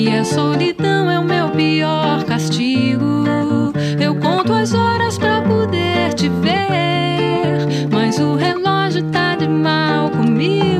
E a solidão é o meu pior castigo. Eu conto as horas pra poder te ver, mas o relógio tá de mal comigo.